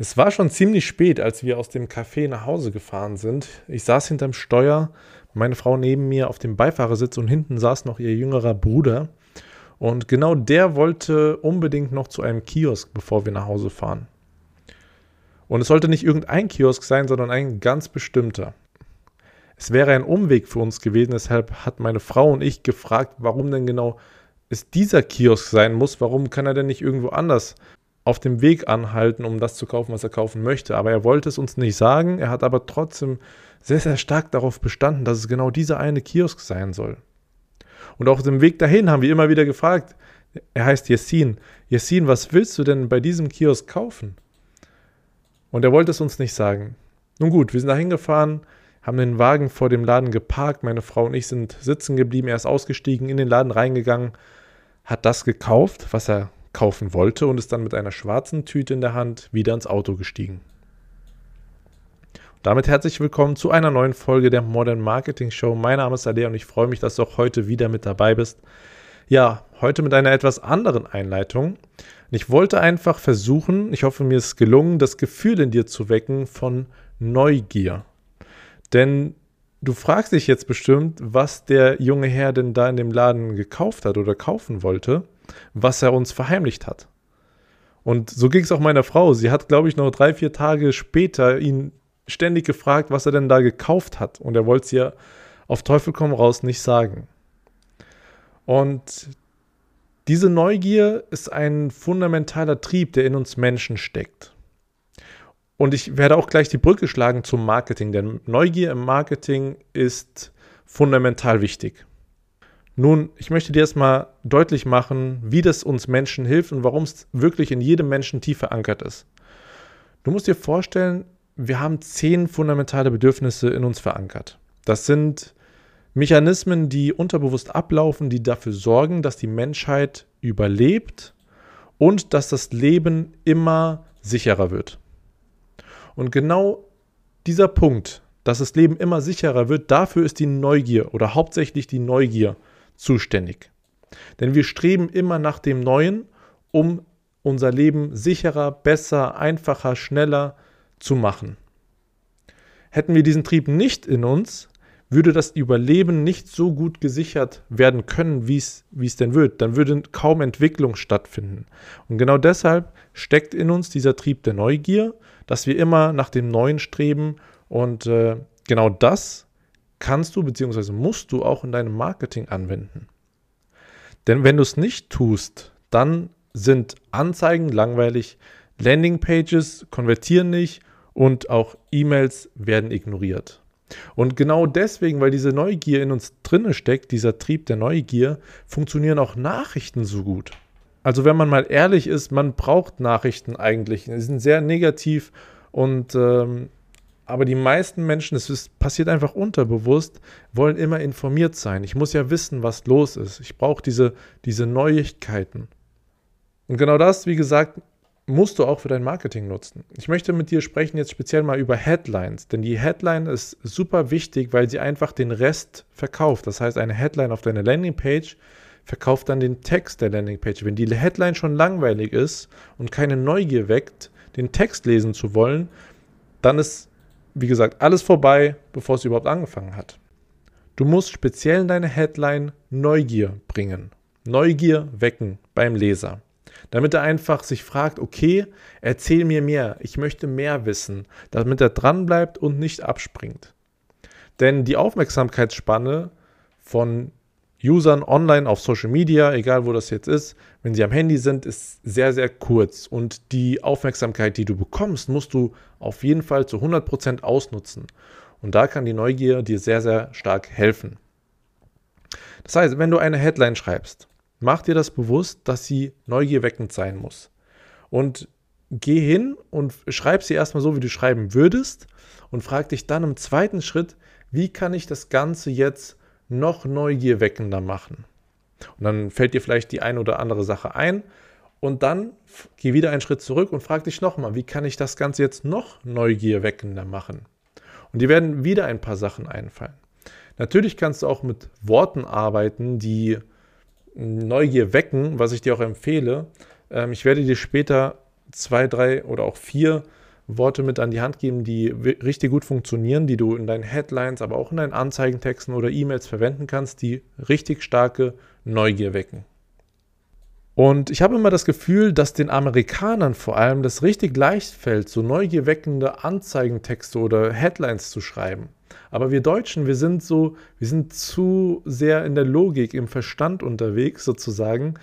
Es war schon ziemlich spät, als wir aus dem Café nach Hause gefahren sind. Ich saß hinterm Steuer, meine Frau neben mir auf dem Beifahrersitz und hinten saß noch ihr jüngerer Bruder. Und genau der wollte unbedingt noch zu einem Kiosk, bevor wir nach Hause fahren. Und es sollte nicht irgendein Kiosk sein, sondern ein ganz bestimmter. Es wäre ein Umweg für uns gewesen, deshalb hat meine Frau und ich gefragt, warum denn genau es dieser Kiosk sein muss. Warum kann er denn nicht irgendwo anders auf dem Weg anhalten, um das zu kaufen, was er kaufen möchte. Aber er wollte es uns nicht sagen. Er hat aber trotzdem sehr, sehr stark darauf bestanden, dass es genau dieser eine Kiosk sein soll. Und auf dem Weg dahin haben wir immer wieder gefragt, er heißt Yessin, Yessin, was willst du denn bei diesem Kiosk kaufen? Und er wollte es uns nicht sagen. Nun gut, wir sind da hingefahren, haben den Wagen vor dem Laden geparkt, meine Frau und ich sind sitzen geblieben, er ist ausgestiegen, in den Laden reingegangen, hat das gekauft, was er kaufen wollte und ist dann mit einer schwarzen Tüte in der Hand wieder ins Auto gestiegen. Und damit herzlich willkommen zu einer neuen Folge der Modern Marketing Show. Mein Name ist Ade und ich freue mich, dass du auch heute wieder mit dabei bist. Ja, heute mit einer etwas anderen Einleitung. Ich wollte einfach versuchen, ich hoffe, mir ist gelungen, das Gefühl in dir zu wecken von Neugier. Denn du fragst dich jetzt bestimmt, was der junge Herr denn da in dem Laden gekauft hat oder kaufen wollte was er uns verheimlicht hat. Und so ging es auch meiner Frau. Sie hat, glaube ich, noch drei, vier Tage später ihn ständig gefragt, was er denn da gekauft hat. Und er wollte es ihr auf Teufel komm raus nicht sagen. Und diese Neugier ist ein fundamentaler Trieb, der in uns Menschen steckt. Und ich werde auch gleich die Brücke schlagen zum Marketing, denn Neugier im Marketing ist fundamental wichtig. Nun, ich möchte dir erstmal deutlich machen, wie das uns Menschen hilft und warum es wirklich in jedem Menschen tief verankert ist. Du musst dir vorstellen, wir haben zehn fundamentale Bedürfnisse in uns verankert. Das sind Mechanismen, die unterbewusst ablaufen, die dafür sorgen, dass die Menschheit überlebt und dass das Leben immer sicherer wird. Und genau dieser Punkt, dass das Leben immer sicherer wird, dafür ist die Neugier oder hauptsächlich die Neugier zuständig. Denn wir streben immer nach dem Neuen, um unser Leben sicherer, besser, einfacher, schneller zu machen. Hätten wir diesen Trieb nicht in uns, würde das Überleben nicht so gut gesichert werden können, wie es denn wird. Dann würde kaum Entwicklung stattfinden. Und genau deshalb steckt in uns dieser Trieb der Neugier, dass wir immer nach dem Neuen streben. Und äh, genau das kannst du bzw. musst du auch in deinem Marketing anwenden. Denn wenn du es nicht tust, dann sind Anzeigen langweilig, Landingpages konvertieren nicht und auch E-Mails werden ignoriert. Und genau deswegen, weil diese Neugier in uns drinne steckt, dieser Trieb der Neugier, funktionieren auch Nachrichten so gut. Also wenn man mal ehrlich ist, man braucht Nachrichten eigentlich. Sie sind sehr negativ und ähm, aber die meisten Menschen, es passiert einfach unterbewusst, wollen immer informiert sein. Ich muss ja wissen, was los ist. Ich brauche diese, diese Neuigkeiten. Und genau das, wie gesagt, musst du auch für dein Marketing nutzen. Ich möchte mit dir sprechen jetzt speziell mal über Headlines, denn die Headline ist super wichtig, weil sie einfach den Rest verkauft. Das heißt, eine Headline auf deiner Landingpage verkauft dann den Text der Landingpage. Wenn die Headline schon langweilig ist und keine Neugier weckt, den Text lesen zu wollen, dann ist wie gesagt, alles vorbei, bevor es überhaupt angefangen hat. Du musst speziell in deine Headline Neugier bringen. Neugier wecken beim Leser. Damit er einfach sich fragt, okay, erzähl mir mehr, ich möchte mehr wissen, damit er dranbleibt und nicht abspringt. Denn die Aufmerksamkeitsspanne von Usern online auf Social Media, egal wo das jetzt ist, wenn sie am Handy sind, ist sehr, sehr kurz. Und die Aufmerksamkeit, die du bekommst, musst du auf jeden Fall zu 100% ausnutzen. Und da kann die Neugier dir sehr, sehr stark helfen. Das heißt, wenn du eine Headline schreibst, mach dir das bewusst, dass sie neugierweckend sein muss. Und geh hin und schreib sie erstmal so, wie du schreiben würdest und frag dich dann im zweiten Schritt, wie kann ich das Ganze jetzt noch neugierweckender machen. Und dann fällt dir vielleicht die eine oder andere Sache ein. Und dann geh wieder einen Schritt zurück und frag dich nochmal, wie kann ich das Ganze jetzt noch neugierweckender machen? Und dir werden wieder ein paar Sachen einfallen. Natürlich kannst du auch mit Worten arbeiten, die Neugier wecken, was ich dir auch empfehle. Ähm, ich werde dir später zwei, drei oder auch vier Worte mit an die Hand geben, die richtig gut funktionieren, die du in deinen Headlines, aber auch in deinen Anzeigentexten oder E-Mails verwenden kannst, die richtig starke Neugier wecken. Und ich habe immer das Gefühl, dass den Amerikanern vor allem das richtig leicht fällt, so neugierweckende Anzeigentexte oder Headlines zu schreiben. Aber wir Deutschen, wir sind so, wir sind zu sehr in der Logik, im Verstand unterwegs sozusagen,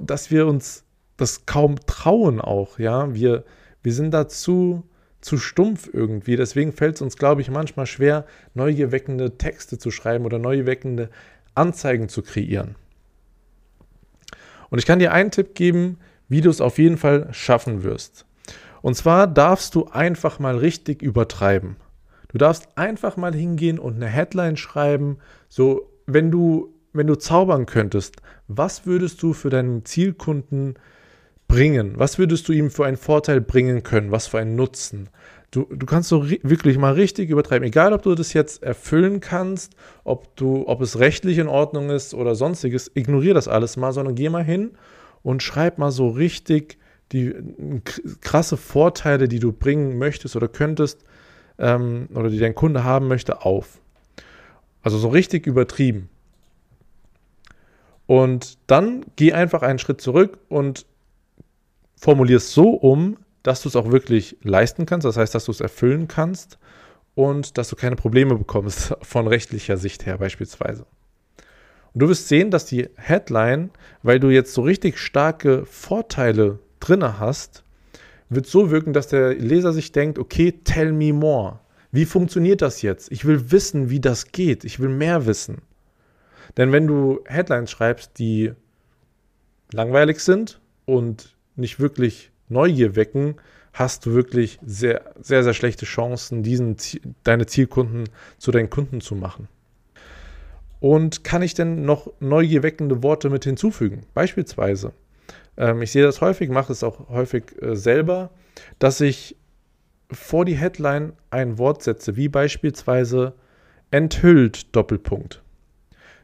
dass wir uns das kaum trauen auch, ja. Wir, wir sind da zu, stumpf irgendwie. Deswegen fällt es uns, glaube ich, manchmal schwer, neugierweckende Texte zu schreiben oder neugierweckende Anzeigen zu kreieren. Und ich kann dir einen Tipp geben, wie du es auf jeden Fall schaffen wirst. Und zwar darfst du einfach mal richtig übertreiben. Du darfst einfach mal hingehen und eine Headline schreiben, so wenn du wenn du zaubern könntest, was würdest du für deinen Zielkunden bringen? Was würdest du ihm für einen Vorteil bringen können? Was für einen Nutzen? Du, du kannst so wirklich mal richtig übertreiben. Egal, ob du das jetzt erfüllen kannst, ob, du, ob es rechtlich in Ordnung ist oder sonstiges, ignoriere das alles mal, sondern geh mal hin und schreib mal so richtig die krasse Vorteile, die du bringen möchtest oder könntest ähm, oder die dein Kunde haben möchte, auf. Also so richtig übertrieben. Und dann geh einfach einen Schritt zurück und formulier es so um, dass du es auch wirklich leisten kannst, das heißt, dass du es erfüllen kannst und dass du keine Probleme bekommst von rechtlicher Sicht her beispielsweise. Und du wirst sehen, dass die Headline, weil du jetzt so richtig starke Vorteile drinne hast, wird so wirken, dass der Leser sich denkt, okay, tell me more. Wie funktioniert das jetzt? Ich will wissen, wie das geht. Ich will mehr wissen. Denn wenn du Headlines schreibst, die langweilig sind und nicht wirklich Neugier wecken, hast du wirklich sehr, sehr, sehr schlechte Chancen, diesen, deine Zielkunden zu deinen Kunden zu machen. Und kann ich denn noch Neugier weckende Worte mit hinzufügen? Beispielsweise, ähm, ich sehe das häufig, mache es auch häufig äh, selber, dass ich vor die Headline ein Wort setze, wie beispielsweise enthüllt Doppelpunkt.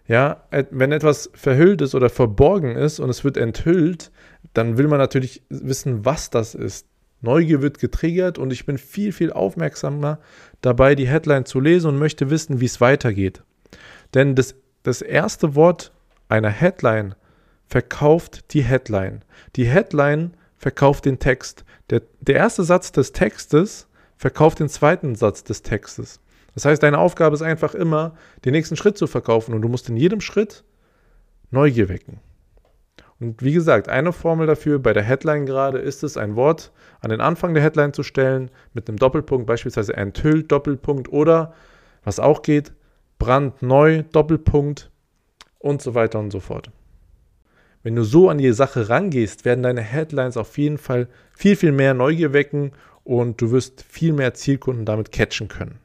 Ja, wenn etwas verhüllt ist oder verborgen ist und es wird enthüllt, dann will man natürlich wissen, was das ist. Neugier wird getriggert und ich bin viel, viel aufmerksamer dabei, die Headline zu lesen und möchte wissen, wie es weitergeht. Denn das, das erste Wort einer Headline verkauft die Headline. Die Headline verkauft den Text. Der, der erste Satz des Textes verkauft den zweiten Satz des Textes. Das heißt, deine Aufgabe ist einfach immer, den nächsten Schritt zu verkaufen und du musst in jedem Schritt Neugier wecken. Und wie gesagt, eine Formel dafür bei der Headline gerade ist es, ein Wort an den Anfang der Headline zu stellen mit einem Doppelpunkt, beispielsweise enthüllt Doppelpunkt oder, was auch geht, brandneu Doppelpunkt und so weiter und so fort. Wenn du so an die Sache rangehst, werden deine Headlines auf jeden Fall viel, viel mehr Neugier wecken und du wirst viel mehr Zielkunden damit catchen können.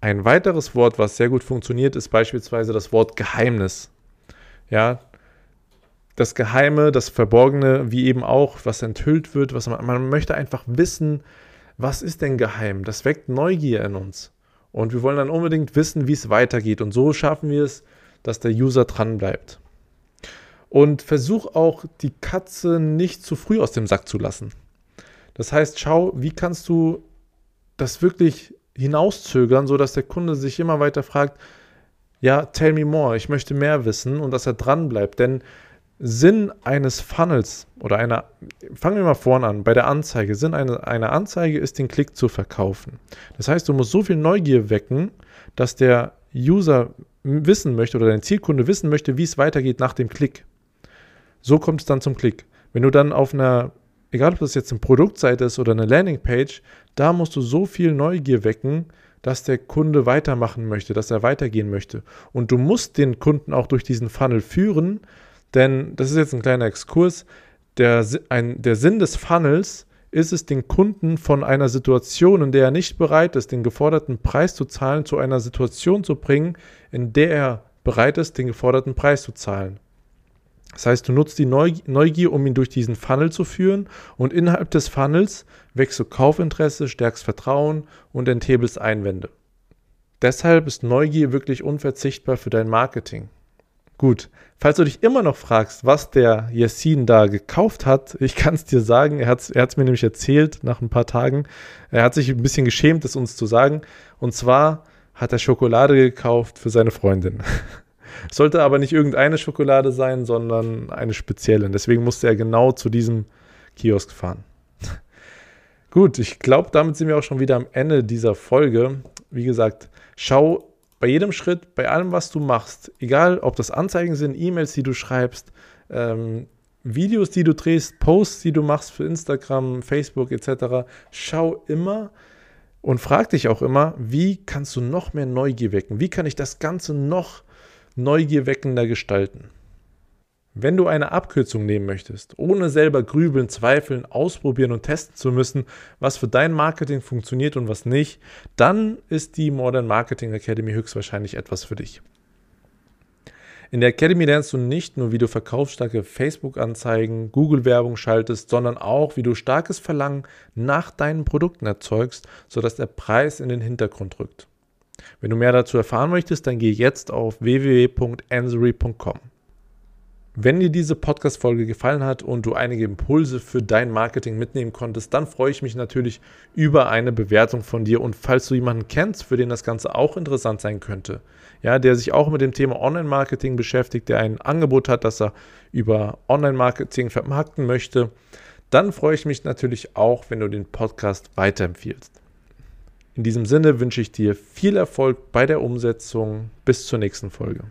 Ein weiteres Wort, was sehr gut funktioniert, ist beispielsweise das Wort Geheimnis. Ja, das Geheime, das Verborgene, wie eben auch, was enthüllt wird, was man, man möchte einfach wissen, was ist denn geheim? Das weckt Neugier in uns. Und wir wollen dann unbedingt wissen, wie es weitergeht. Und so schaffen wir es, dass der User dran bleibt. Und versuch auch, die Katze nicht zu früh aus dem Sack zu lassen. Das heißt, schau, wie kannst du das wirklich hinauszögern, sodass der Kunde sich immer weiter fragt, ja, tell me more, ich möchte mehr wissen und dass er dran bleibt. Denn Sinn eines Funnels oder einer, fangen wir mal vorne an, bei der Anzeige. Sinn einer, einer Anzeige ist, den Klick zu verkaufen. Das heißt, du musst so viel Neugier wecken, dass der User wissen möchte oder dein Zielkunde wissen möchte, wie es weitergeht nach dem Klick. So kommt es dann zum Klick. Wenn du dann auf einer, egal ob das jetzt eine Produktseite ist oder eine Landingpage, da musst du so viel Neugier wecken, dass der Kunde weitermachen möchte, dass er weitergehen möchte. Und du musst den Kunden auch durch diesen Funnel führen, denn das ist jetzt ein kleiner Exkurs. Der, ein, der Sinn des Funnels ist es, den Kunden von einer Situation, in der er nicht bereit ist, den geforderten Preis zu zahlen, zu einer Situation zu bringen, in der er bereit ist, den geforderten Preis zu zahlen. Das heißt, du nutzt die Neugier, um ihn durch diesen Funnel zu führen und innerhalb des Funnels wächst du Kaufinteresse, stärkst Vertrauen und enthebelst Einwände. Deshalb ist Neugier wirklich unverzichtbar für dein Marketing. Gut, falls du dich immer noch fragst, was der Yassin da gekauft hat, ich kann es dir sagen, er hat es er mir nämlich erzählt nach ein paar Tagen. Er hat sich ein bisschen geschämt, es uns zu sagen. Und zwar hat er Schokolade gekauft für seine Freundin. Sollte aber nicht irgendeine Schokolade sein, sondern eine spezielle. Deswegen musste er genau zu diesem Kiosk fahren. Gut, ich glaube, damit sind wir auch schon wieder am Ende dieser Folge. Wie gesagt, schau bei jedem Schritt, bei allem, was du machst, egal ob das Anzeigen sind, E-Mails, die du schreibst, ähm, Videos, die du drehst, Posts, die du machst für Instagram, Facebook etc., schau immer und frag dich auch immer, wie kannst du noch mehr Neugier wecken? Wie kann ich das Ganze noch neugierweckender gestalten? Wenn du eine Abkürzung nehmen möchtest, ohne selber grübeln, zweifeln, ausprobieren und testen zu müssen, was für dein Marketing funktioniert und was nicht, dann ist die Modern Marketing Academy höchstwahrscheinlich etwas für dich. In der Academy lernst du nicht nur, wie du verkaufsstarke Facebook-Anzeigen, Google-Werbung schaltest, sondern auch, wie du starkes Verlangen nach deinen Produkten erzeugst, sodass der Preis in den Hintergrund rückt. Wenn du mehr dazu erfahren möchtest, dann geh jetzt auf www.ansory.com. Wenn dir diese Podcast-Folge gefallen hat und du einige Impulse für dein Marketing mitnehmen konntest, dann freue ich mich natürlich über eine Bewertung von dir. Und falls du jemanden kennst, für den das Ganze auch interessant sein könnte, ja, der sich auch mit dem Thema Online-Marketing beschäftigt, der ein Angebot hat, das er über Online-Marketing vermarkten möchte, dann freue ich mich natürlich auch, wenn du den Podcast weiterempfiehlst. In diesem Sinne wünsche ich dir viel Erfolg bei der Umsetzung. Bis zur nächsten Folge.